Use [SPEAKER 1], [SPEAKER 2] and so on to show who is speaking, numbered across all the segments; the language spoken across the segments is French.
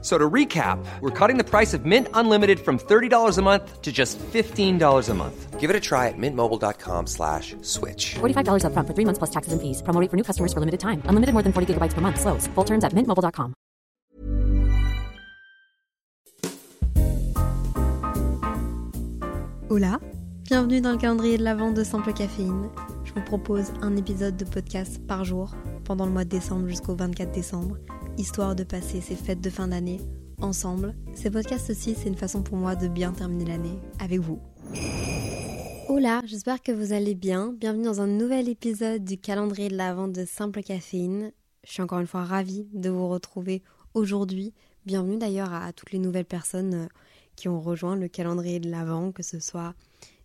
[SPEAKER 1] So to recap, we're cutting the price of Mint Unlimited from $30 a month to just $15 a month.
[SPEAKER 2] Give it a try at mintmobile.com slash switch.
[SPEAKER 3] $45 upfront for three months plus taxes and fees. Promo rate for new customers for limited time. Unlimited more than 40 gigabytes per month. Slows. Full terms at mintmobile.com.
[SPEAKER 4] Hola, bienvenue dans le calendrier de la vente de Simple Caféine. Je vous propose un épisode de podcast par jour pendant le mois de décembre jusqu'au 24 décembre, histoire de passer ces fêtes de fin d'année ensemble. Ces podcasts aussi, c'est une façon pour moi de bien terminer l'année avec vous. Hola, j'espère que vous allez bien. Bienvenue dans un nouvel épisode du calendrier de la vente de Simple Caféine. Je suis encore une fois ravie de vous retrouver aujourd'hui. Bienvenue d'ailleurs à toutes les nouvelles personnes euh, qui ont rejoint le calendrier de l'Avent, que ce soit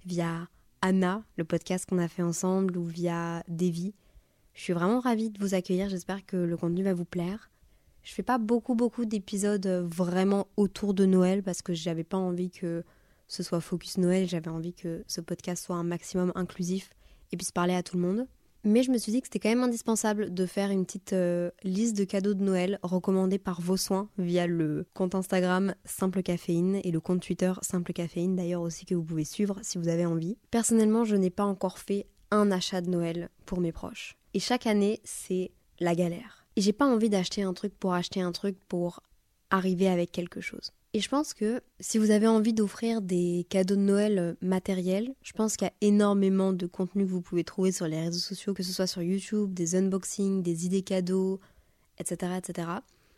[SPEAKER 4] via Anna, le podcast qu'on a fait ensemble, ou via Davy. Je suis vraiment ravie de vous accueillir, j'espère que le contenu va vous plaire. Je fais pas beaucoup beaucoup d'épisodes euh, vraiment autour de Noël parce que j'avais pas envie que ce soit focus Noël, j'avais envie que ce podcast soit un maximum inclusif et puisse parler à tout le monde. Mais je me suis dit que c'était quand même indispensable de faire une petite euh, liste de cadeaux de Noël recommandés par vos soins via le compte Instagram Simple Caféine et le compte Twitter Simple Caféine d'ailleurs aussi que vous pouvez suivre si vous avez envie. Personnellement, je n'ai pas encore fait un achat de Noël pour mes proches. Et chaque année, c'est la galère. Et j'ai pas envie d'acheter un truc pour acheter un truc pour arriver avec quelque chose. Et je pense que si vous avez envie d'offrir des cadeaux de Noël euh, matériels, je pense qu'il y a énormément de contenu que vous pouvez trouver sur les réseaux sociaux, que ce soit sur YouTube, des unboxings, des idées cadeaux, etc. etc.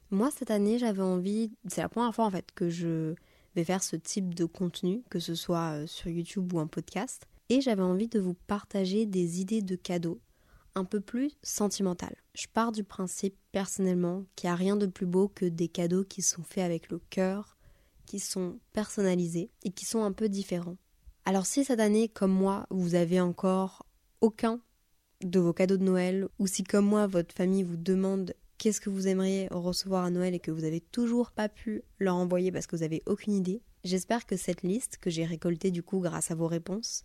[SPEAKER 4] Moi, cette année, j'avais envie, c'est la première fois en fait que je vais faire ce type de contenu, que ce soit euh, sur YouTube ou un podcast, et j'avais envie de vous partager des idées de cadeaux un peu plus sentimentales. Je pars du principe personnellement qu'il n'y a rien de plus beau que des cadeaux qui sont faits avec le cœur, qui sont personnalisés et qui sont un peu différents. Alors si cette année, comme moi, vous avez encore aucun de vos cadeaux de Noël, ou si comme moi, votre famille vous demande qu'est-ce que vous aimeriez recevoir à Noël et que vous n'avez toujours pas pu leur envoyer parce que vous n'avez aucune idée, j'espère que cette liste que j'ai récoltée du coup grâce à vos réponses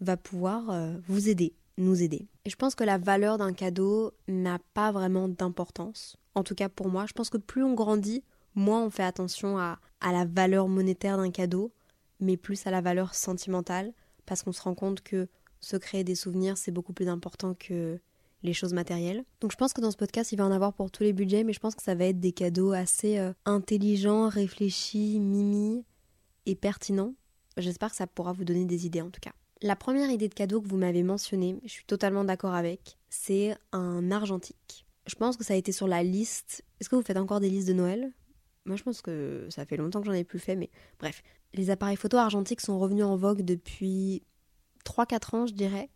[SPEAKER 4] va pouvoir euh, vous aider, nous aider. Et je pense que la valeur d'un cadeau n'a pas vraiment d'importance. En tout cas pour moi, je pense que plus on grandit, moins on fait attention à, la valeur monétaire d'un cadeau, mais plus à la valeur sentimentale, parce qu'on se rend compte que se créer des souvenirs, c'est beaucoup plus important que les choses matérielles. Donc je pense que dans ce podcast, il va en avoir pour tous les budgets, mais je pense que ça va être des cadeaux assez euh, intelligents, réfléchis, mimi et pertinents. J'espère que ça pourra vous donner des idées en tout cas. La première idée de cadeau que vous m'avez mentionnée, je suis totalement d'accord avec, c'est un argentique. Je pense que ça a été sur la liste. Est-ce que vous faites encore des listes de Noël? Moi, je pense que ça fait longtemps que j'en ai plus fait, mais bref. Les appareils photo argentiques sont revenus en vogue depuis 3-4 ans, je dirais.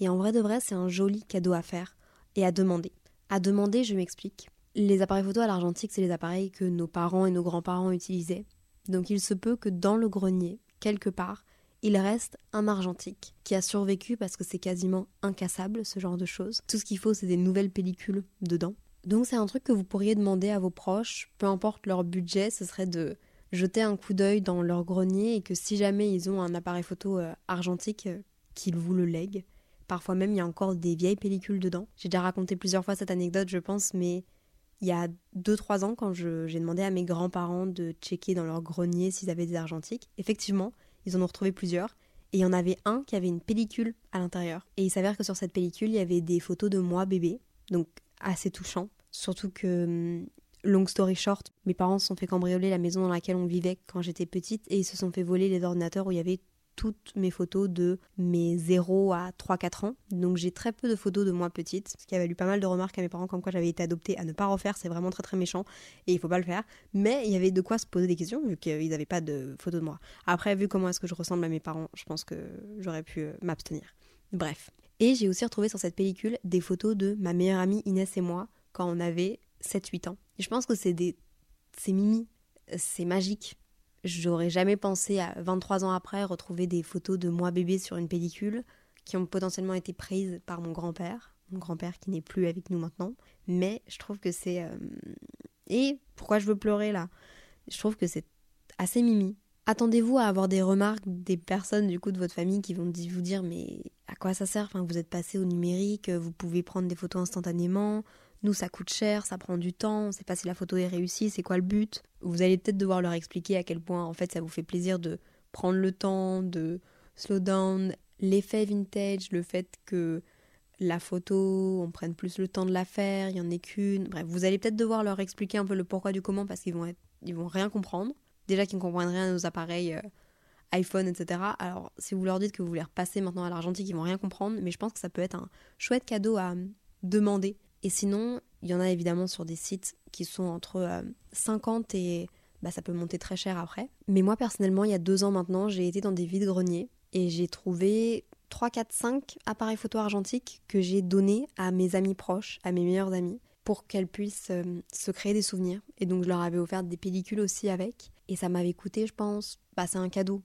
[SPEAKER 4] Et en vrai de vrai, c'est un joli cadeau à faire et à demander. À demander, je m'explique. Les appareils photo à l'argentique, c'est les appareils que nos parents et nos grands-parents utilisaient. Donc il se peut que dans le grenier, quelque part, il reste un argentique qui a survécu parce que c'est quasiment incassable, ce genre de choses. Tout ce qu'il faut, c'est des nouvelles pellicules dedans. Donc c'est un truc que vous pourriez demander à vos proches, peu importe leur budget, ce serait de jeter un coup d'œil dans leur grenier et que si jamais ils ont un appareil photo euh, argentique, euh, qu'ils vous le lèguent. Parfois même, il y a encore des vieilles pellicules dedans. J'ai déjà raconté plusieurs fois cette anecdote, je pense, mais il y a 2-3 ans, quand j'ai demandé à mes grands-parents de checker dans leur grenier s'ils avaient des argentiques, effectivement, ils en ont retrouvé plusieurs. Et il y en avait un qui avait une pellicule à l'intérieur. Et il s'avère que sur cette pellicule, il y avait des photos de moi bébé. Donc assez touchant. Surtout que, hum, long story short, mes parents se sont fait cambrioler la maison dans laquelle on vivait quand j'étais petite et ils se sont fait voler les ordinateurs où il y avait toutes mes photos de mes 0 à 3-4 ans. Donc j'ai très peu de photos de moi petite, ce qui avait eu pas mal de remarques à mes parents comme quoi j'avais été adoptée à ne pas refaire, c'est vraiment très très méchant et il faut pas le faire. Mais il y avait de quoi se poser des questions vu qu'ils n'avaient pas de photos de moi. Après, vu comment est-ce que je ressemble à mes parents, je pense que j'aurais pu euh, m'abstenir. Bref. Et j'ai aussi retrouvé sur cette pellicule des photos de ma meilleure amie Inès et moi quand on avait 7-8 ans. Et je pense que c'est des. C'est mimi, c'est magique. J'aurais jamais pensé à 23 ans après retrouver des photos de moi bébé sur une pellicule qui ont potentiellement été prises par mon grand-père, mon grand-père qui n'est plus avec nous maintenant. Mais je trouve que c'est. Euh, Et pourquoi je veux pleurer là? Je trouve que c'est assez mimi. Attendez-vous à avoir des remarques des personnes du coup de votre famille qui vont vous dire mais à quoi ça sert? Vous êtes passé au numérique, vous pouvez prendre des photos instantanément, nous ça coûte cher, ça prend du temps, on sait pas si la photo est réussie, c'est quoi le but Vous allez peut-être devoir leur expliquer à quel point en fait ça vous fait plaisir de prendre le temps, de slow down, l'effet vintage, le fait que la photo, on prenne plus le temps de la faire, il y en ait qu'une. Bref, vous allez peut-être devoir leur expliquer un peu le pourquoi du comment parce qu'ils vont vont rien comprendre. Déjà qu'ils ne comprennent rien à nos appareils euh, iPhone, etc. Alors, si vous leur dites que vous voulez repasser maintenant à l'argentique, ils vont rien comprendre, mais je pense que ça peut être un chouette cadeau à euh, demander. Et sinon, il y en a évidemment sur des sites qui sont entre 50 euh, et bah, ça peut monter très cher après. Mais moi personnellement, il y a deux ans maintenant, j'ai été dans des vides greniers et j'ai trouvé 3, 4, 5 appareils photo argentiques que j'ai donnés à mes amis proches, à mes meilleurs amis, pour qu'elles puissent se créer des souvenirs. Et donc je leur avais offert des pellicules aussi avec. Et ça m'avait coûté, je pense, bah c'est un cadeau,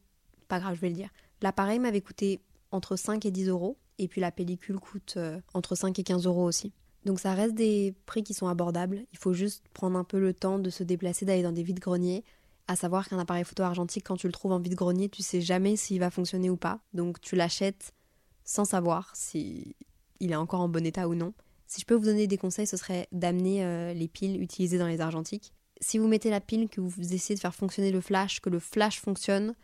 [SPEAKER 4] pas grave, je vais le dire. L'appareil m'avait coûté entre 5 et 10 euros, et puis la pellicule coûte euh, entre 5 et 15 euros aussi. Donc ça reste des prix qui sont abordables, il faut juste prendre un peu le temps de se déplacer, d'aller dans des vides-greniers, à savoir qu'un appareil photo argentique, quand tu le trouves en vide-grenier, tu sais jamais s'il va fonctionner ou pas, donc tu l'achètes sans savoir si il est encore en bon état ou non. Si je peux vous donner des conseils, ce serait d'amener euh, les piles utilisées dans les argentiques. Si vous mettez la pile, que vous essayez de faire fonctionner le flash, que le flash fonctionne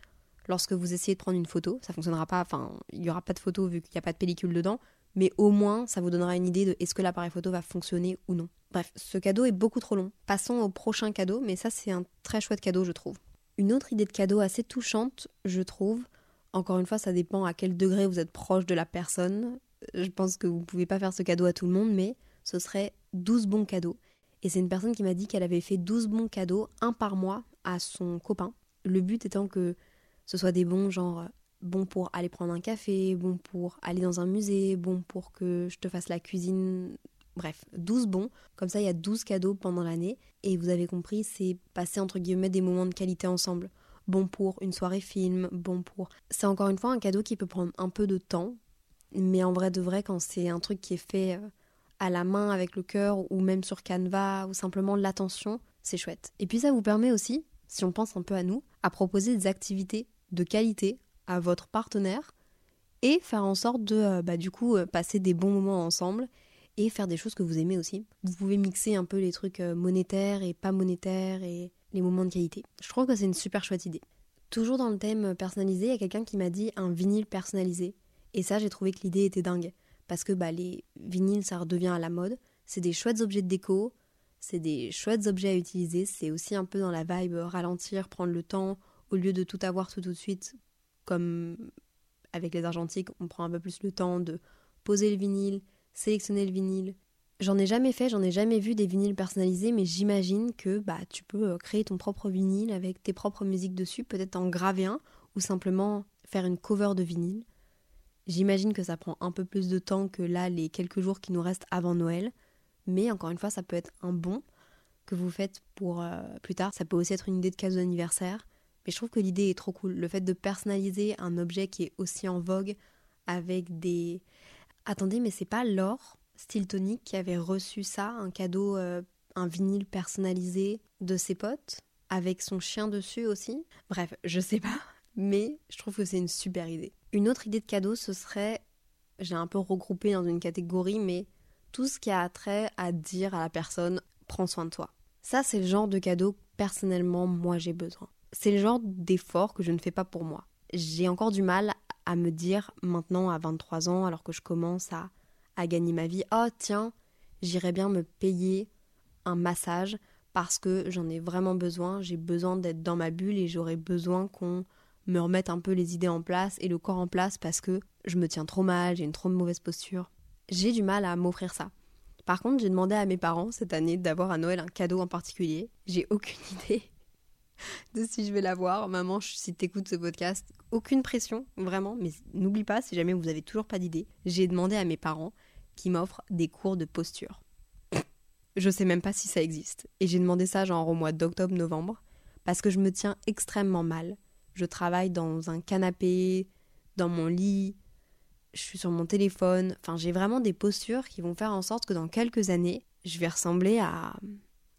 [SPEAKER 4] lorsque vous essayez de prendre une photo, ça fonctionnera pas, enfin, il n'y aura pas de photo vu qu'il n'y a pas de pellicule dedans, mais au moins ça vous donnera une idée de est-ce que l'appareil photo va fonctionner ou non. Bref, ce cadeau est beaucoup trop long. Passons au prochain cadeau, mais ça c'est un très chouette cadeau, je trouve. Une autre idée de cadeau assez touchante, je trouve. Encore une fois, ça dépend à quel degré vous êtes proche de la personne. Je pense que vous ne pouvez pas faire ce cadeau à tout le monde, mais ce serait 12 bons cadeaux. Et c'est une personne qui m'a dit qu'elle avait fait 12 bons cadeaux, un par mois, à son copain. Le but étant que ce soit des bons, genre bons pour aller prendre un café, bons pour aller dans un musée, bons pour que je te fasse la cuisine. Bref, 12 bons. Comme ça, il y a 12 cadeaux pendant l'année. Et vous avez compris, c'est passer entre guillemets des moments de qualité ensemble. Bon pour une soirée film, bon pour. C'est encore une fois un cadeau qui peut prendre un peu de temps. Mais en vrai de vrai, quand c'est un truc qui est fait euh, à la main avec le cœur ou même sur Canva ou simplement l'attention, c'est chouette. Et puis ça vous permet aussi, si on pense un peu à nous, à proposer des activités de qualité à votre partenaire et faire en sorte de euh, bah, du coup euh, passer des bons moments ensemble et faire des choses que vous aimez aussi. Vous pouvez mixer un peu les trucs euh, monétaires et pas monétaires et les moments de qualité. Je trouve que c'est une super chouette idée. Toujours dans le thème personnalisé, il y a quelqu'un qui m'a dit un vinyle personnalisé. Et ça, j'ai trouvé que l'idée était dingue parce que bah, les vinyles, ça redevient à la mode. C'est des chouettes objets de déco, c'est des chouettes objets à utiliser, c'est aussi un peu dans la vibe ralentir, prendre le temps, au lieu de tout avoir tout, tout de suite, comme avec les argentiques, on prend un peu plus le temps de poser le vinyle, sélectionner le vinyle. J'en ai jamais fait, j'en ai jamais vu des vinyles personnalisés, mais j'imagine que bah, tu peux euh, créer ton propre vinyle avec tes propres musiques dessus, peut-être en graver un, ou simplement faire une cover de vinyle. J'imagine que ça prend un peu plus de temps que là les quelques jours qui nous restent avant Noël, mais encore une fois, ça peut être un bon que vous faites pour euh, plus tard. Ça peut aussi être une idée de cadeau d'anniversaire, mais je trouve que l'idée est trop cool. Le fait de personnaliser un objet qui est aussi en vogue avec des. Attendez, mais c'est pas Laure Stiltonic qui avait reçu ça, un cadeau, euh, un vinyle personnalisé de ses potes avec son chien dessus aussi? Bref, je sais pas, mais je trouve que c'est une super idée. Une autre idée de cadeau, ce serait, j'ai un peu regroupé dans une catégorie, mais tout ce qui a trait à dire à la personne prends soin de toi. Ça, c'est le genre de cadeau personnellement moi j'ai besoin. C'est le genre d'effort que je ne fais pas pour moi. J'ai encore du mal à me dire maintenant à 23 ans, alors que je commence à, gagner ma vie, oh tiens, j'irais bien me payer un massage parce que j'en ai vraiment besoin, j'ai besoin d'être dans ma bulle et j'aurais besoin qu'on me remettre un peu les idées en place et le corps en place parce que je me tiens trop mal, j'ai une trop mauvaise posture. J'ai du mal à m'offrir ça. Par contre, j'ai demandé à mes parents cette année d'avoir à Noël un cadeau en particulier. J'ai aucune idée de si je vais l'avoir. Maman, si t'écoutes ce podcast, aucune pression, vraiment. Mais n'oublie pas, si jamais vous avez toujours pas d'idée, j'ai demandé à mes parents qui m'offrent des cours de posture. Je sais même pas si ça existe. Et j'ai demandé ça genre au mois d'octobre-novembre parce que je me tiens extrêmement mal je travaille dans un canapé, dans mon lit, je suis sur mon téléphone. Enfin, j'ai vraiment des postures qui vont faire en sorte que dans quelques années, je vais ressembler à,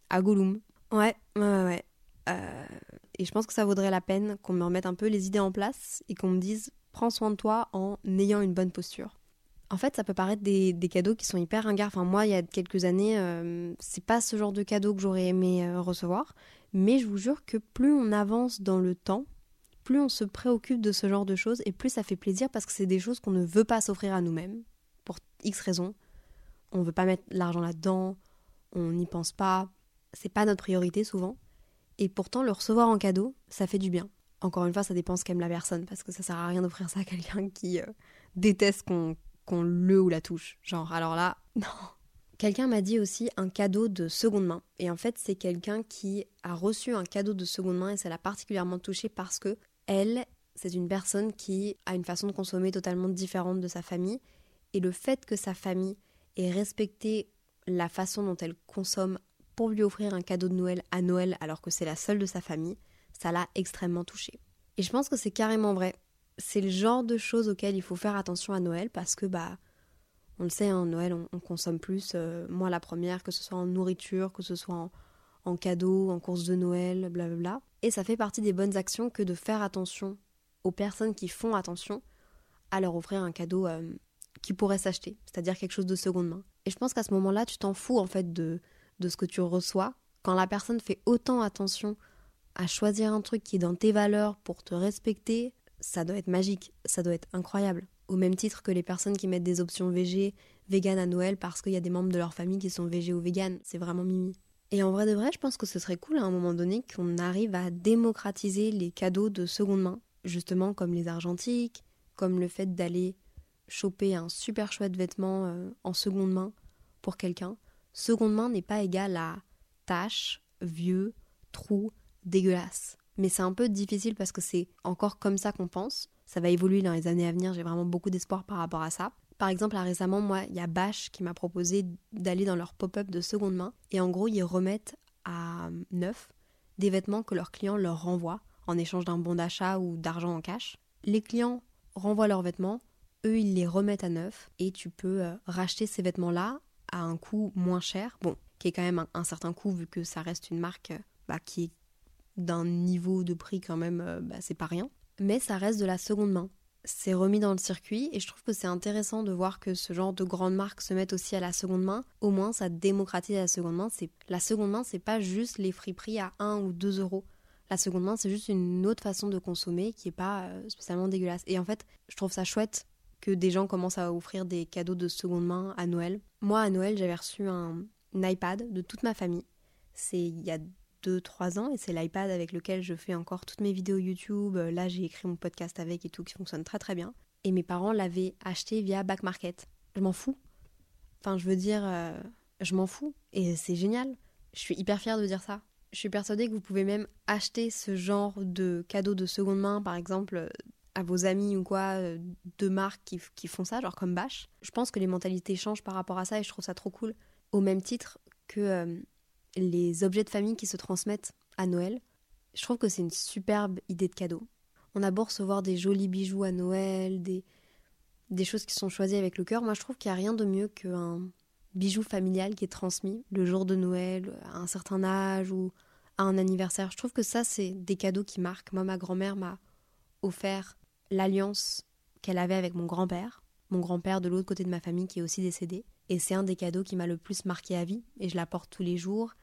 [SPEAKER 4] à Gollum. Ouais, ouais, ouais. Euh, et je pense que ça vaudrait la peine qu'on me remette un peu les idées en place et qu'on me dise prends soin de toi en ayant une bonne posture. En fait, ça peut paraître des, des cadeaux qui sont hyper ringards. Enfin, moi, il y a quelques années, euh, c'est pas ce genre de cadeau que j'aurais aimé euh, recevoir. Mais je vous jure que plus on avance dans le temps, plus on se préoccupe de ce genre de choses et plus ça fait plaisir parce que c'est des choses qu'on ne veut pas s'offrir à nous-mêmes pour X raisons. On veut pas mettre l'argent là-dedans, on n'y pense pas, c'est pas notre priorité souvent. Et pourtant, le recevoir en cadeau, ça fait du bien. Encore une fois, ça dépend ce qu'aime la personne parce que ça sert à rien d'offrir ça à quelqu'un qui euh, déteste qu'on qu'on le ou la touche. Genre, alors là, non. Quelqu'un m'a dit aussi un cadeau de seconde main. Et en fait, c'est quelqu'un qui a reçu un cadeau de seconde main et ça l'a particulièrement touché parce que elle, c'est une personne qui a une façon de consommer totalement différente de sa famille. Et le fait que sa famille ait respecté la façon dont elle consomme pour lui offrir un cadeau de Noël à Noël alors que c'est la seule de sa famille, ça l'a extrêmement touchée. Et je pense que c'est carrément vrai. C'est le genre de choses auxquelles il faut faire attention à Noël parce que, bah, on le sait, en hein, Noël, on, consomme plus. Euh, moi, la première, que ce soit en nourriture, que ce soit en, en cadeaux, en courses de Noël, blablabla. Et ça fait partie des bonnes actions que de faire attention aux personnes qui font attention à leur offrir un cadeau euh, qui pourrait s'acheter, c'est-à-dire quelque chose de seconde main. Et je pense qu'à ce moment-là, tu t'en fous en fait de, de ce que tu reçois. Quand la personne fait autant attention à choisir un truc qui est dans tes valeurs pour te respecter, ça doit être magique, ça doit être incroyable. Au même titre que les personnes qui mettent des options végé, vegan à Noël parce qu'il y a des membres de leur famille qui sont végé ou vegan, c'est vraiment mimi. Et en vrai de vrai, je pense que ce serait cool à un moment donné qu'on arrive à démocratiser les cadeaux de seconde main, justement comme les argentiques, comme le fait d'aller choper un super chouette vêtement euh, en seconde main pour quelqu'un. Seconde main n'est pas égal à tâche, vieux, trou, dégueulasse. Mais c'est un peu difficile parce que c'est encore comme ça qu'on pense. Ça va évoluer dans les années à venir, j'ai vraiment beaucoup d'espoir par rapport à ça. Par exemple, récemment, moi, il y a Bash qui m'a proposé d'aller dans leur pop-up de seconde main. Et en gros, ils remettent à neuf des vêtements que leurs clients leur renvoient en échange d'un bon d'achat ou d'argent en cash. Les clients renvoient leurs vêtements, eux, ils les remettent à neuf et tu peux euh, racheter ces vêtements-là à un coût moins cher. Bon, qui est quand même un, certain coût vu que ça reste une marque euh, bah, qui est d'un niveau de prix quand même, euh, bah, c'est pas rien. Mais ça reste de la seconde main c'est remis dans le circuit et je trouve que c'est intéressant de voir que ce genre de grandes marques se mettent aussi à la seconde main. Au moins, ça démocratise la seconde main. C'est la seconde main, c'est pas juste les friperies à 1 ou 2 euros. La seconde main, c'est juste une autre façon de consommer qui est pas euh, spécialement dégueulasse. Et en fait, je trouve ça chouette que des gens commencent à offrir des cadeaux de seconde main à Noël. Moi, à Noël, j'avais reçu un, iPad de toute ma famille. C'est il y a 2-3 ans et c'est l'iPad avec lequel je fais encore toutes mes vidéos YouTube. Là, j'ai écrit mon podcast avec et tout qui fonctionne très très bien. Et mes parents l'avaient acheté via Back Market. Je m'en fous. Enfin, je veux dire, euh, je m'en fous. Et c'est génial. Je suis hyper fière de dire ça. Je suis persuadée que vous pouvez même acheter ce genre de cadeaux de seconde main, par exemple, à vos amis ou quoi, euh, de marques qui, qui font ça, genre comme Bash? Je pense que les mentalités changent par rapport à ça et je trouve ça trop cool. Au même titre que euh, les objets de famille qui se transmettent à Noël. Je trouve que c'est une superbe idée de cadeau. On a beau recevoir des jolis bijoux à Noël, des, des choses qui sont choisies avec le cœur. Moi, je trouve qu'il n'y a rien de mieux qu'un bijou familial qui est transmis le jour de Noël, à un certain âge ou à un anniversaire. Je trouve que ça, c'est des cadeaux qui marquent. Moi, ma grand-mère m'a offert l'alliance qu'elle avait avec mon grand-père, mon grand-père de l'autre côté de ma famille qui est aussi décédé. Et c'est un des cadeaux qui m'a le plus marqué à vie, et je la porte tous les jours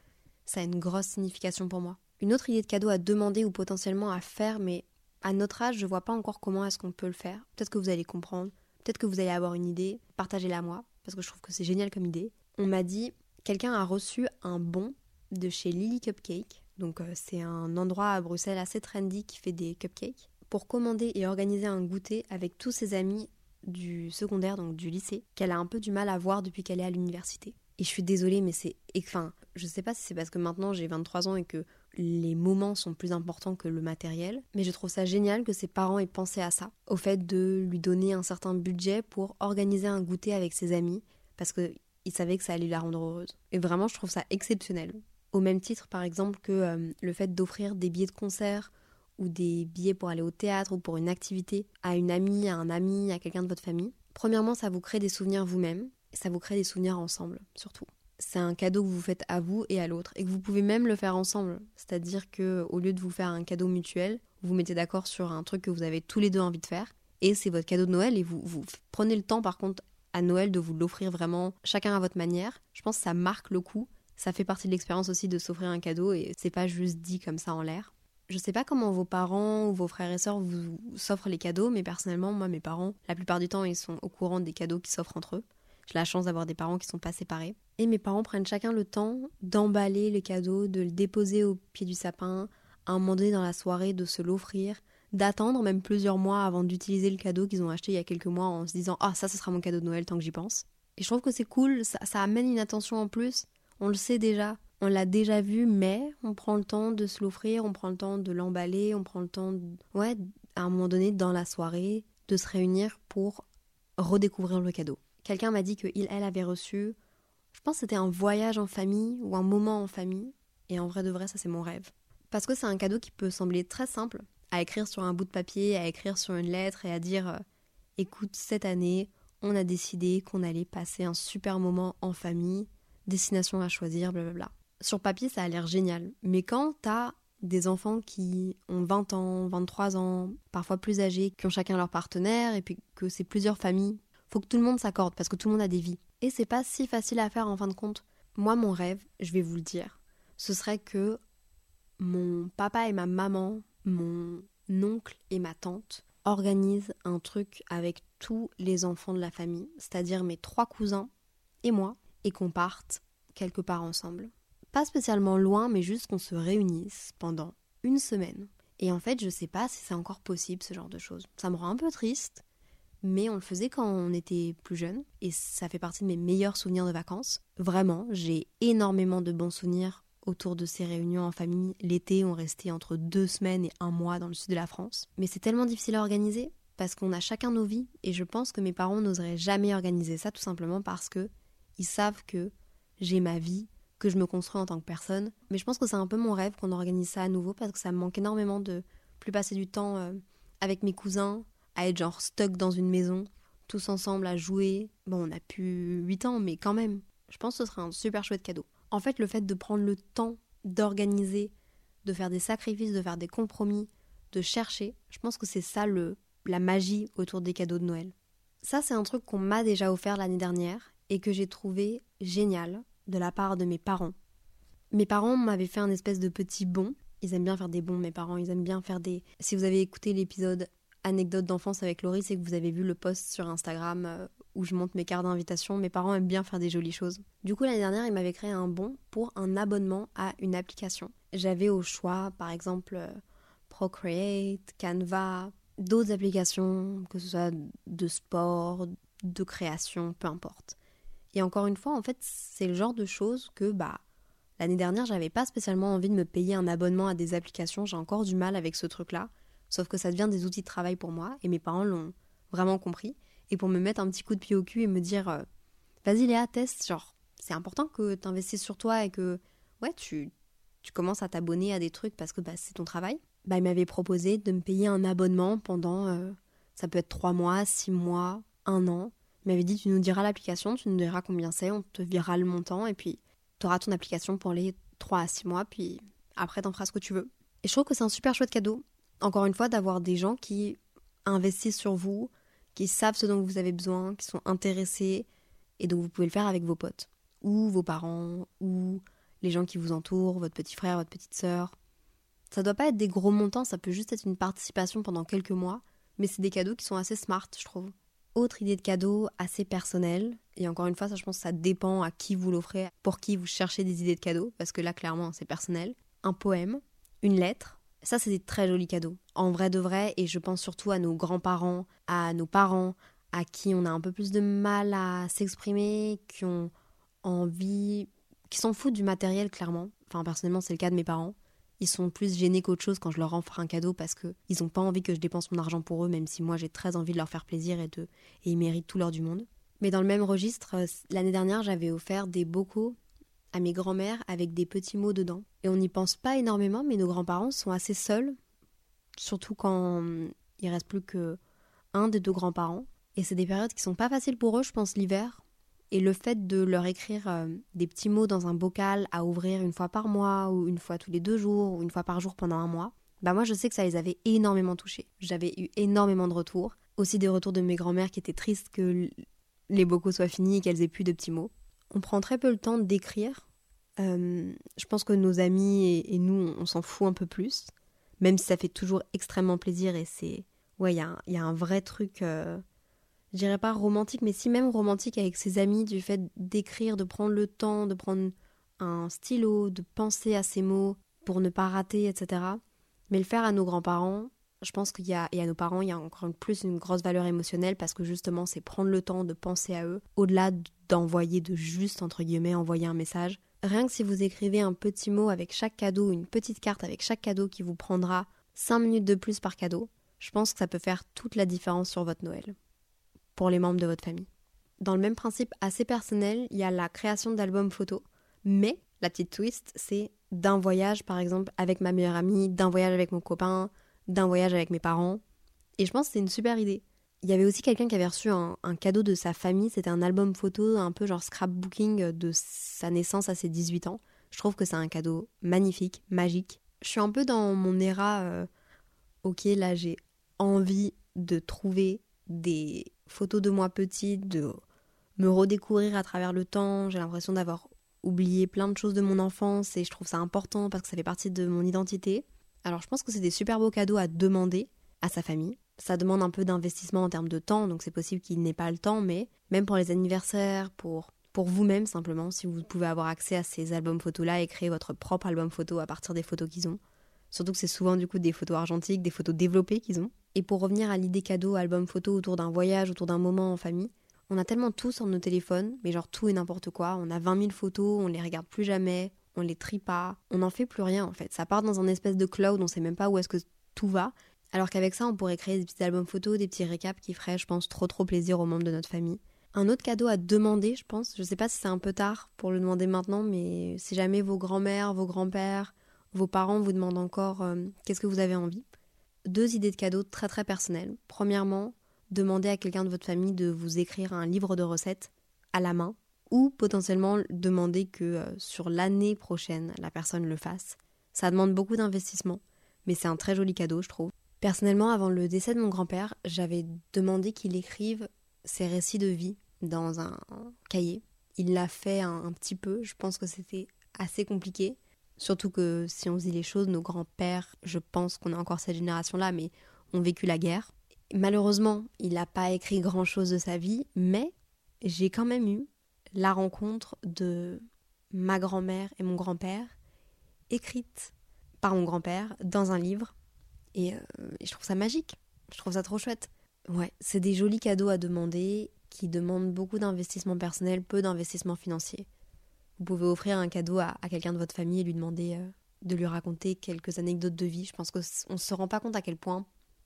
[SPEAKER 4] ça a une grosse signification pour moi. Une autre idée de cadeau à demander ou potentiellement à faire, mais à notre âge, je vois pas encore comment est-ce qu'on peut le faire. Peut-être que vous allez comprendre, peut-être que vous allez avoir une idée, partagez-la moi, parce que je trouve que c'est génial comme idée. On m'a dit, quelqu'un a reçu un bon de chez Lily Cupcake, donc euh, c'est un endroit à Bruxelles assez trendy qui fait des cupcakes, pour commander et organiser un goûter avec tous ses amis du secondaire, donc du lycée, qu'elle a un peu du mal à voir depuis qu'elle est à l'université. Et je suis désolée, mais c'est. Enfin, je sais pas si c'est parce que maintenant j'ai 23 ans et que les moments sont plus importants que le matériel, mais je trouve ça génial que ses parents aient pensé à ça, au fait de lui donner un certain budget pour organiser un goûter avec ses amis, parce qu'ils savaient que ça allait la rendre heureuse. Et vraiment, je trouve ça exceptionnel. Au même titre, par exemple, que euh, le fait d'offrir des billets de concert ou des billets pour aller au théâtre ou pour une activité à une amie, à un ami, à quelqu'un de votre famille. Premièrement, ça vous crée des souvenirs vous-même, ça vous crée des souvenirs ensemble, surtout. c'est un cadeau que vous faites à vous et à l'autre et que vous pouvez même le faire ensemble. C'est-à-dire que au lieu de vous faire un cadeau mutuel, vous vous mettez d'accord sur un truc que vous avez tous les deux envie de faire et c'est votre cadeau de Noël et vous, vous prenez le temps par contre à Noël de vous l'offrir vraiment chacun à votre manière. Je pense que ça marque le coup. Ça fait partie de l'expérience aussi de s'offrir un cadeau et c'est pas juste dit comme ça en l'air. Je sais pas comment vos parents ou vos frères et sœurs vous s'offrent les cadeaux, mais personnellement, moi, mes parents, la plupart du temps, ils sont au courant des cadeaux qui s'offrent entre eux. J'ai la chance d'avoir des parents qui sont pas séparés. Et mes parents prennent chacun le temps d'emballer le cadeau, de le déposer au pied du sapin, à un moment donné dans la soirée, de se l'offrir, d'attendre même plusieurs mois avant d'utiliser le cadeau qu'ils ont acheté il y a quelques mois en se disant Ah, ça, ce sera mon cadeau de Noël tant que j'y pense. Et je trouve que c'est cool, ça, ça amène une attention en plus. On le sait déjà, on l'a déjà vu, mais on prend le temps de se l'offrir, on prend le temps de l'emballer, on prend le temps, ouais, à un moment donné, dans la soirée, de se réunir pour redécouvrir le cadeau. Quelqu'un m'a dit qu'il, elle avait reçu, je pense que c'était un voyage en famille ou un moment en famille. Et en vrai de vrai, ça c'est mon rêve. Parce que c'est un cadeau qui peut sembler très simple à écrire sur un bout de papier, à écrire sur une lettre et à dire euh, écoute, cette année, on a décidé qu'on allait passer un super moment en famille, destination à choisir, blablabla. Sur papier, ça a l'air génial. Mais quand t'as des enfants qui ont 20 ans, 23 ans, parfois plus âgés, qui ont chacun leur partenaire, et puis que c'est plusieurs familles faut que tout le monde s'accorde parce que tout le monde a des vies. Et c'est pas si facile à faire en fin de compte. Moi, mon rêve, je vais vous le dire, ce serait que mon papa et ma maman, mon oncle et ma tante organisent un truc avec tous les enfants de la famille, c'est-à-dire mes trois cousins et moi, et qu'on parte quelque part ensemble. Pas spécialement loin, mais juste qu'on se réunisse pendant une semaine. Et en fait, je sais pas si c'est encore possible ce genre de choses. Ça me rend un peu triste, mais on le faisait quand on était plus jeune et ça fait partie de mes meilleurs souvenirs de vacances. Vraiment, j'ai énormément de bons souvenirs autour de ces réunions en famille. L'été, on restait entre deux semaines et un mois dans le sud de la France. Mais c'est tellement difficile à organiser parce qu'on a chacun nos vies et je pense que mes parents n'oseraient jamais organiser ça tout simplement parce que ils savent que j'ai ma vie, que je me construis en tant que personne. Mais je pense que c'est un peu mon rêve qu'on organise ça à nouveau parce que ça me manque énormément de plus passer du temps euh, avec mes cousins, à être genre stuck dans une maison, tous ensemble à jouer. Bon, on a plus 8 ans, mais quand même, je pense que ce serait un super chouette cadeau. En fait, le fait de prendre le temps d'organiser, de faire des sacrifices, de faire des compromis, de chercher, je pense que c'est ça le, la magie autour des cadeaux de Noël. Ça, c'est un truc qu'on m'a déjà offert l'année dernière et que j'ai trouvé génial de la part de mes parents. Mes parents m'avaient fait un espèce de petit bon. Ils aiment bien faire des bons, mes parents. Ils aiment bien faire des. Si vous avez écouté l'épisode anecdote d'enfance avec Laurie, c'est que vous avez vu le post sur Instagram euh, où je monte mes cartes d'invitation. Mes parents aiment bien faire des jolies choses. Du coup, l'année dernière, ils m'avaient créé un bon pour un abonnement à une application. J'avais au choix, par exemple, euh, Procreate, Canva, d'autres applications, que ce soit de sport, de création, peu importe. Et encore une fois, en fait, c'est le genre de choses que, bah, l'année dernière, j'avais pas spécialement envie de me payer un abonnement à des applications. J'ai encore du mal avec ce truc-là. Sauf que ça devient des outils de travail pour moi et mes parents l'ont vraiment compris. Et pour me mettre un petit coup de pied au cul et me dire euh, vas-y Léa, teste, genre c'est important que tu investisses sur toi et que ouais, tu, tu commences à t'abonner à des trucs parce que bah, c'est ton travail. Bah, il m'avait proposé de me payer un abonnement pendant, euh, ça peut être trois mois, six mois, un an. Il m'avait dit tu nous diras l'application, tu nous diras combien c'est, on te verra le montant et puis tu auras ton application pour les trois à six mois, puis après t'en feras ce que tu veux. Et je trouve que c'est un super chouette cadeau encore une fois, d'avoir des gens qui investissent sur vous, qui savent ce dont vous avez besoin, qui sont intéressés, et donc vous pouvez le faire avec vos potes, ou vos parents, ou les gens qui vous entourent, votre petit frère, votre petite sœur. Ça doit pas être des gros montants, ça peut juste être une participation pendant quelques mois, mais c'est des cadeaux qui sont assez smart, je trouve. Autre idée de cadeau assez personnelle, et encore une fois, ça je pense que ça dépend à qui vous l'offrez, pour qui vous cherchez des idées de cadeaux, parce que là clairement c'est personnel. Un poème, une lettre, ça, c'est des très jolis cadeaux. En vrai de vrai, et je pense surtout à nos grands-parents, à nos parents, à qui on a un peu plus de mal à s'exprimer, qui ont envie, qui s'en foutent du matériel, clairement. Enfin, personnellement, c'est le cas de mes parents. Ils sont plus gênés qu'autre chose quand je leur offre un cadeau parce qu'ils n'ont pas envie que je dépense mon argent pour eux, même si moi j'ai très envie de leur faire plaisir et, et ils méritent tout l'or du monde. Mais dans le même registre, euh, l'année dernière, j'avais offert des bocaux à mes grands-mères avec des petits mots dedans. Et on n'y pense pas énormément, mais nos grands-parents sont assez seuls, surtout quand il reste plus que un des deux grands-parents. Et c'est des périodes qui sont pas faciles pour eux, je pense, l'hiver. Et le fait de leur écrire euh, des petits mots dans un bocal à ouvrir une fois par mois, ou une fois tous les deux jours, ou une fois par jour pendant un mois, bah moi je sais que ça les avait énormément touchés. J'avais eu énormément de retours. Aussi des retours de mes grands-mères qui étaient tristes que les bocaux soient finis et qu'elles aient plus de petits mots. On prend très peu le temps d'écrire. Euh, je pense que nos amis et, nous, on, s'en fout un peu plus. Même si ça fait toujours extrêmement plaisir et c'est... Ouais, il y, a un vrai truc... Euh, je dirais pas romantique, mais si même romantique avec ses amis, du fait d'écrire, de prendre le temps, de prendre un stylo, de penser à ses mots pour ne pas rater, etc. Mais le faire à nos grands-parents, je pense qu'il y a, et à nos parents, il y a encore plus une grosse valeur émotionnelle parce que justement, c'est prendre le temps de penser à eux, au-delà d'envoyer, de juste, entre guillemets, envoyer un message. Rien que si vous écrivez un petit mot avec chaque cadeau, une petite carte avec chaque cadeau qui vous prendra 5 minutes de plus par cadeau, je pense que ça peut faire toute la différence sur votre Noël pour les membres de votre famille. Dans le même principe assez personnel, il y a la création d'albums photos, mais la petite twist, c'est d'un voyage par exemple avec ma meilleure amie, d'un voyage avec mon copain, d'un voyage avec mes parents. Et je pense que c'est une super idée. Il y avait aussi quelqu'un qui avait reçu un, cadeau de sa famille, c'était un album photo, un peu genre scrapbooking de sa naissance à ses 18 ans. Je trouve que c'est un cadeau magnifique, magique. Je suis un peu dans mon éra, euh, ok là j'ai envie de trouver des photos de moi petite, de me redécouvrir à travers le temps. J'ai l'impression d'avoir oublié plein de choses de mon enfance et je trouve ça important parce que ça fait partie de mon identité. Alors je pense que c'est des super beaux cadeaux à demander à sa famille. Ça demande un peu d'investissement en termes de temps, donc c'est possible qu'il n'ait pas le temps, mais même pour les anniversaires, pour, pour vous-même simplement, si vous pouvez avoir accès à ces albums photos-là et créer votre propre album photo à partir des photos qu'ils ont. Surtout que c'est souvent du coup des photos argentiques, des photos développées qu'ils ont. Et pour revenir à l'idée cadeau, album photo autour d'un voyage, autour d'un moment en famille, on a tellement tout sur nos téléphones, mais genre tout et n'importe quoi. On a 20 000 photos, on les regarde plus jamais, on les trie pas, on n'en fait plus rien en fait. Ça part dans un espèce de cloud, on sait même pas où est-ce que tout va. Alors qu'avec ça, on pourrait créer des petits albums photos, des petits récaps qui feraient, je pense, trop trop plaisir aux membres de notre famille. Un autre cadeau à demander, je pense, je sais pas si c'est un peu tard pour le demander maintenant, mais si jamais vos grands-mères, vos grands-pères, vos parents vous demandent encore euh, qu'est-ce que vous avez envie, deux idées de cadeaux très très personnelles. Premièrement, demandez à quelqu'un de votre famille de vous écrire un livre de recettes à la main ou potentiellement demander que euh, sur l'année prochaine la personne le fasse. Ça demande beaucoup d'investissement, mais c'est un très joli cadeau, je trouve. Personnellement, avant le décès de mon grand-père, j'avais demandé qu'il écrive ses récits de vie dans un cahier. Il l'a fait un petit peu, je pense que c'était assez compliqué, Surtout que si on dit les choses, nos grands-pères, je pense qu'on a encore cette génération-là, mais ont vécu la guerre. Malheureusement, il n'a pas écrit grand-chose de sa vie, mais j'ai quand même eu la rencontre de ma grand-mère et mon grand-père, écrite par mon grand-père dans un livre. Et, euh, et, je trouve ça magique. Je trouve ça trop chouette. Ouais, c'est des jolis cadeaux à demander qui demandent beaucoup d'investissement personnel, peu d'investissement financier. Vous pouvez offrir un cadeau à, quelqu'un de votre famille et lui demander euh, de lui raconter quelques anecdotes de vie. Je pense qu'on ne se rend pas compte à quel point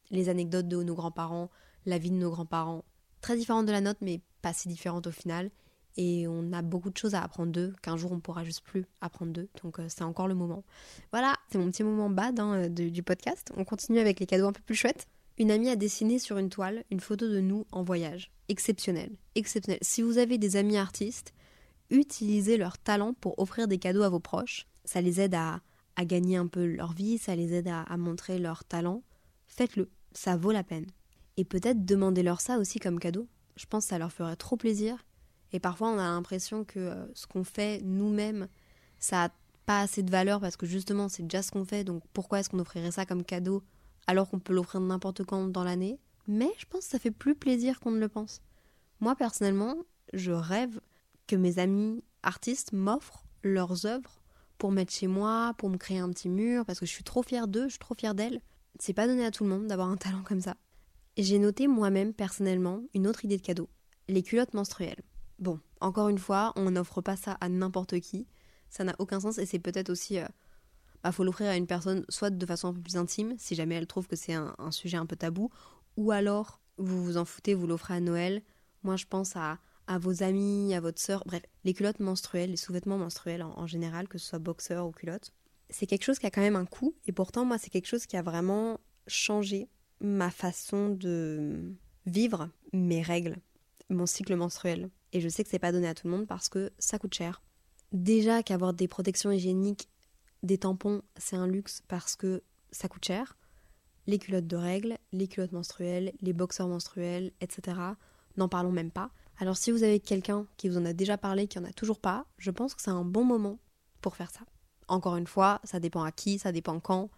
[SPEAKER 4] les anecdotes de nos grands-parents, la vie de nos grands-parents, très différente de la nôtre, mais pas si différente au final. Et on a beaucoup de choses à apprendre d'eux, qu'un jour on pourra juste plus apprendre d'eux. Donc euh, c'est encore le moment. Voilà, c'est mon petit moment bad hein, du podcast. On continue avec les cadeaux un peu plus chouettes. Une amie a dessiné sur une toile une photo de nous en voyage. Exceptionnel, exceptionnel. Si vous avez des amis artistes, utiliser leur talent pour offrir des cadeaux à vos proches. Ça les aide à, gagner un peu leur vie, ça les aide à, montrer leur talent. Faites-le, ça vaut la peine. Et peut-être demandez-leur ça aussi comme cadeau. Je pense que ça leur ferait trop plaisir. Et parfois, on a l'impression que euh, ce qu'on fait nous-mêmes, ça n'a pas assez de valeur parce que justement, c'est déjà ce qu'on fait. Donc pourquoi est-ce qu'on offrirait ça comme cadeau alors qu'on peut l'offrir n'importe quand dans l'année? Mais je pense que ça fait plus plaisir qu'on ne le pense. Moi, personnellement, je rêve que mes amis artistes m'offrent leurs œuvres pour mettre chez moi, pour me créer un petit mur, parce que je suis trop fière d'eux, je suis trop fière d'elles. C'est pas donné à tout le monde d'avoir un talent comme ça. J'ai noté moi-même personnellement une autre idée de cadeau les culottes menstruelles. Bon, encore une fois, on n'offre pas ça à n'importe qui, ça n'a aucun sens et c'est peut-être aussi. Euh, bah, faut l'offrir à une personne soit de façon un peu plus intime, si jamais elle trouve que c'est un sujet un peu tabou, ou alors vous vous en foutez, vous l'offrez à Noël. Moi je pense à à vos amis, à votre sœur, bref, les culottes menstruelles, les sous-vêtements menstruels en, général, que ce soit boxeur ou culotte, c'est quelque chose qui a quand même un coût, et pourtant moi c'est quelque chose qui a vraiment changé ma façon de vivre mes règles, mon cycle menstruel. Et je sais que c'est pas donné à tout le monde parce que ça coûte cher. Déjà qu'avoir des protections hygiéniques, des tampons, c'est un luxe parce que ça coûte cher. Les culottes de règles, les culottes menstruelles, les boxeurs menstruels, etc. N'en parlons même pas. Alors si vous avez quelqu'un qui vous en a déjà parlé, qui en a toujours pas, je pense que c'est un bon moment pour faire ça. Encore une fois, ça dépend à qui, ça dépend quand.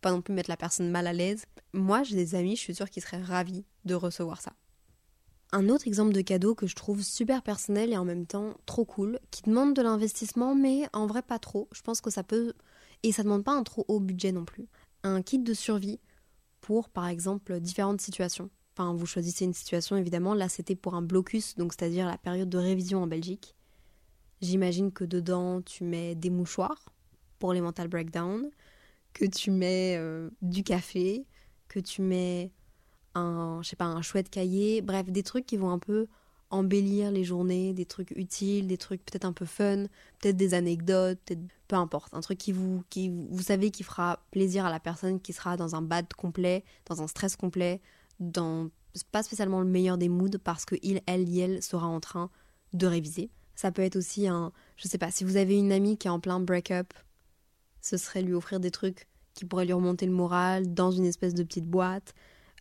[SPEAKER 4] Pas non plus mettre la personne mal à l'aise. Moi, j'ai des amis, je suis sûre qu'ils seraient ravis de recevoir ça. Un autre exemple de cadeau que je trouve super personnel et en même temps trop cool, qui demande de l'investissement, mais en vrai pas trop. Je pense que ça peut. Et ça demande pas un trop haut budget non plus. Un kit de survie pour, par exemple, différentes situations. Enfin, vous choisissez une situation évidemment. Là, c'était pour un blocus, donc c'est-à-dire la période de révision en Belgique. J'imagine que dedans, tu mets des mouchoirs pour les mental breakdowns, que tu mets euh, du café, que tu mets un, je sais pas, un chouette cahier, bref, des trucs qui vont un peu embellir les journées, des trucs utiles, des trucs peut-être un peu fun, peut-être des anecdotes, peut-être peu importe, un truc qui vous qui vous savez qui fera plaisir à la personne qui sera dans un bad complet, dans un stress complet, dans pas spécialement le meilleur des moods parce que il elle elle sera en train de réviser. Ça peut être aussi un je sais pas, si vous avez une amie qui est en plein break-up, ce serait lui offrir des trucs qui pourraient lui remonter le moral dans une espèce de petite boîte.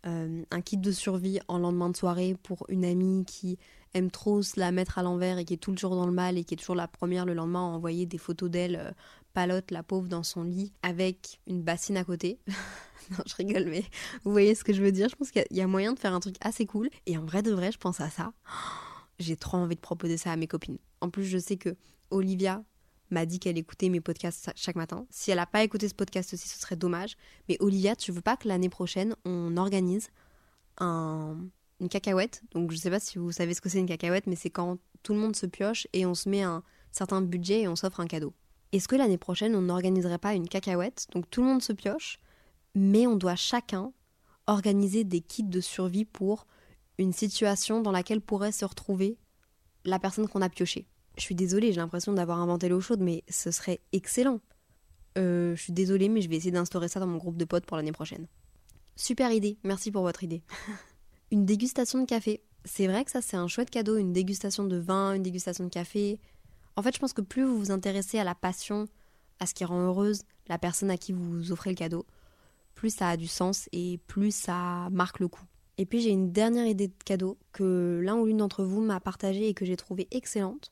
[SPEAKER 4] Euh, un kit de survie en lendemain de soirée pour une amie qui aime trop se la mettre à l'envers et qui est tout le jour dans le mal et qui est toujours la première le lendemain à envoyer des photos d'elle euh, palote la pauvre dans son lit avec une bassine à côté. non, je rigole, mais vous voyez ce que je veux dire. Je pense qu'il y a moyen de faire un truc assez cool. Et en vrai de vrai, je pense à ça. J'ai trop envie de proposer ça à mes copines. En plus, je sais que Olivia, m'a dit qu'elle écoutait mes podcasts chaque matin. Si elle n'a pas écouté ce podcast aussi, ce serait dommage. Mais Olivia, tu veux pas que l'année prochaine, on organise un, une cacahuète? Donc je sais pas si vous savez ce que c'est une cacahuète, mais c'est quand tout le monde se pioche et on se met un certain budget et on s'offre un cadeau. Est-ce que l'année prochaine, on n'organiserait pas une cacahuète? Donc tout le monde se pioche, mais on doit chacun organiser des kits de survie pour une situation dans laquelle pourrait se retrouver la personne qu'on a pioché. Je suis désolée, j'ai l'impression d'avoir inventé l'eau chaude, mais ce serait excellent. Euh, je suis désolée, mais je vais essayer d'instaurer ça dans mon groupe de potes pour l'année prochaine. Super idée, merci pour votre idée. une dégustation de café. C'est vrai que ça, c'est un chouette cadeau, une dégustation de vin, une dégustation de café. En fait, je pense que plus vous vous intéressez à la passion, à ce qui rend heureuse la personne à qui vous offrez le cadeau, plus ça a du sens et plus ça marque le coup. Et puis j'ai une dernière idée de cadeau que l'un ou l'une d'entre vous m'a partagée et que j'ai trouvée excellente.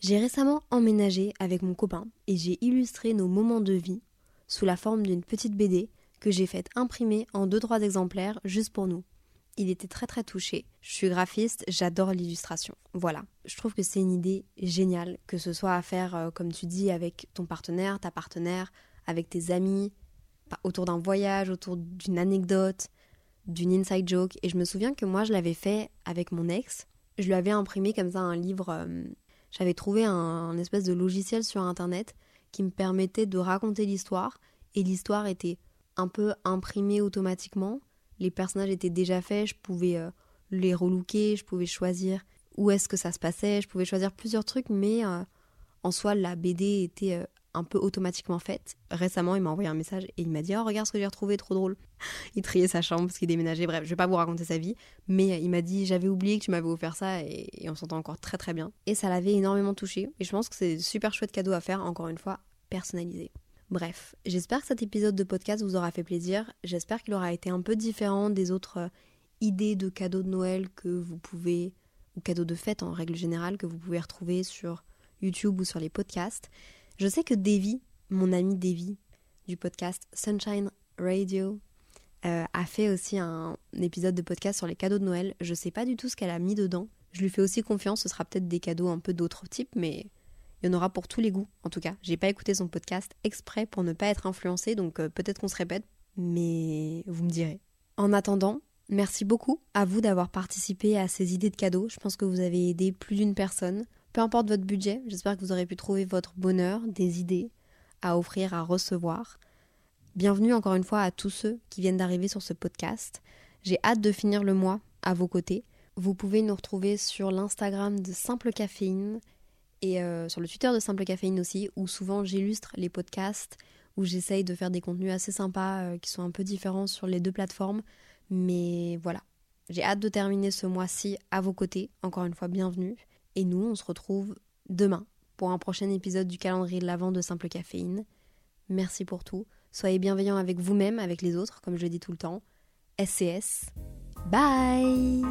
[SPEAKER 4] J'ai récemment emménagé avec mon copain et j'ai illustré nos moments de vie sous la forme d'une petite BD que j'ai faite imprimer en deux trois exemplaires juste pour nous. Il était très très touché. Je suis graphiste, j'adore l'illustration. Voilà, je trouve que c'est une idée géniale, que ce soit à faire, euh, comme tu dis, avec ton partenaire, ta partenaire, avec tes amis, autour d'un voyage, autour d'une anecdote, d'une inside joke. Et je me souviens que moi, je l'avais fait avec mon ex. Je lui avais imprimé comme ça un livre euh, j'avais trouvé un, espèce de logiciel sur internet qui me permettait de raconter l'histoire et l'histoire était un peu imprimée automatiquement. Les personnages étaient déjà faits, je pouvais euh, les relooker, je pouvais choisir où est-ce que ça se passait, je pouvais choisir plusieurs trucs, mais euh, en soi la BD était euh, un peu automatiquement faite. Récemment, il m'a envoyé un message et il m'a dit Oh, regarde ce que j'ai retrouvé, trop drôle. il triait sa chambre parce qu'il déménageait. Bref, je vais pas vous raconter sa vie, mais il m'a dit J'avais oublié que tu m'avais offert ça et, on s'entend encore très très bien. Et ça l'avait énormément touché. Et je pense que c'est super chouette cadeau à faire, encore une fois, personnalisé. Bref, j'espère que cet épisode de podcast vous aura fait plaisir. J'espère qu'il aura été un peu différent des autres euh, idées de cadeaux de Noël que vous pouvez, ou cadeaux de fête en règle générale, que vous pouvez retrouver sur YouTube ou sur les podcasts. Je sais que Davy, mon ami Davy du podcast Sunshine Radio, euh, a fait aussi un, épisode de podcast sur les cadeaux de Noël. Je sais pas du tout ce qu'elle a mis dedans. Je lui fais aussi confiance, ce sera peut-être des cadeaux un peu d'autres types, mais il y en aura pour tous les goûts, en tout cas. J'ai pas écouté son podcast exprès pour ne pas être influencée, donc euh, peut-être qu'on se répète, mais vous me direz. En attendant, merci beaucoup à vous d'avoir participé à ces idées de cadeaux. Je pense que vous avez aidé plus d'une personne. Peu importe votre budget, j'espère que vous aurez pu trouver votre bonheur, des idées à offrir, à recevoir. Bienvenue encore une fois à tous ceux qui viennent d'arriver sur ce podcast. J'ai hâte de finir le mois à vos côtés. Vous pouvez nous retrouver sur l'Instagram de Simple Caféine et euh, sur le Twitter de Simple Caféine aussi, où souvent j'illustre les podcasts, où j'essaye de faire des contenus assez sympas euh, qui sont un peu différents sur les deux plateformes. Mais voilà, j'ai hâte de terminer ce mois-ci à vos côtés. Encore une fois, bienvenue. Et nous, on se retrouve demain pour un prochain épisode du calendrier de l'Avent de Simple Caféine. Merci pour tout. Soyez bienveillants avec vous-même, avec les autres, comme je le dis tout le temps. SCS. Bye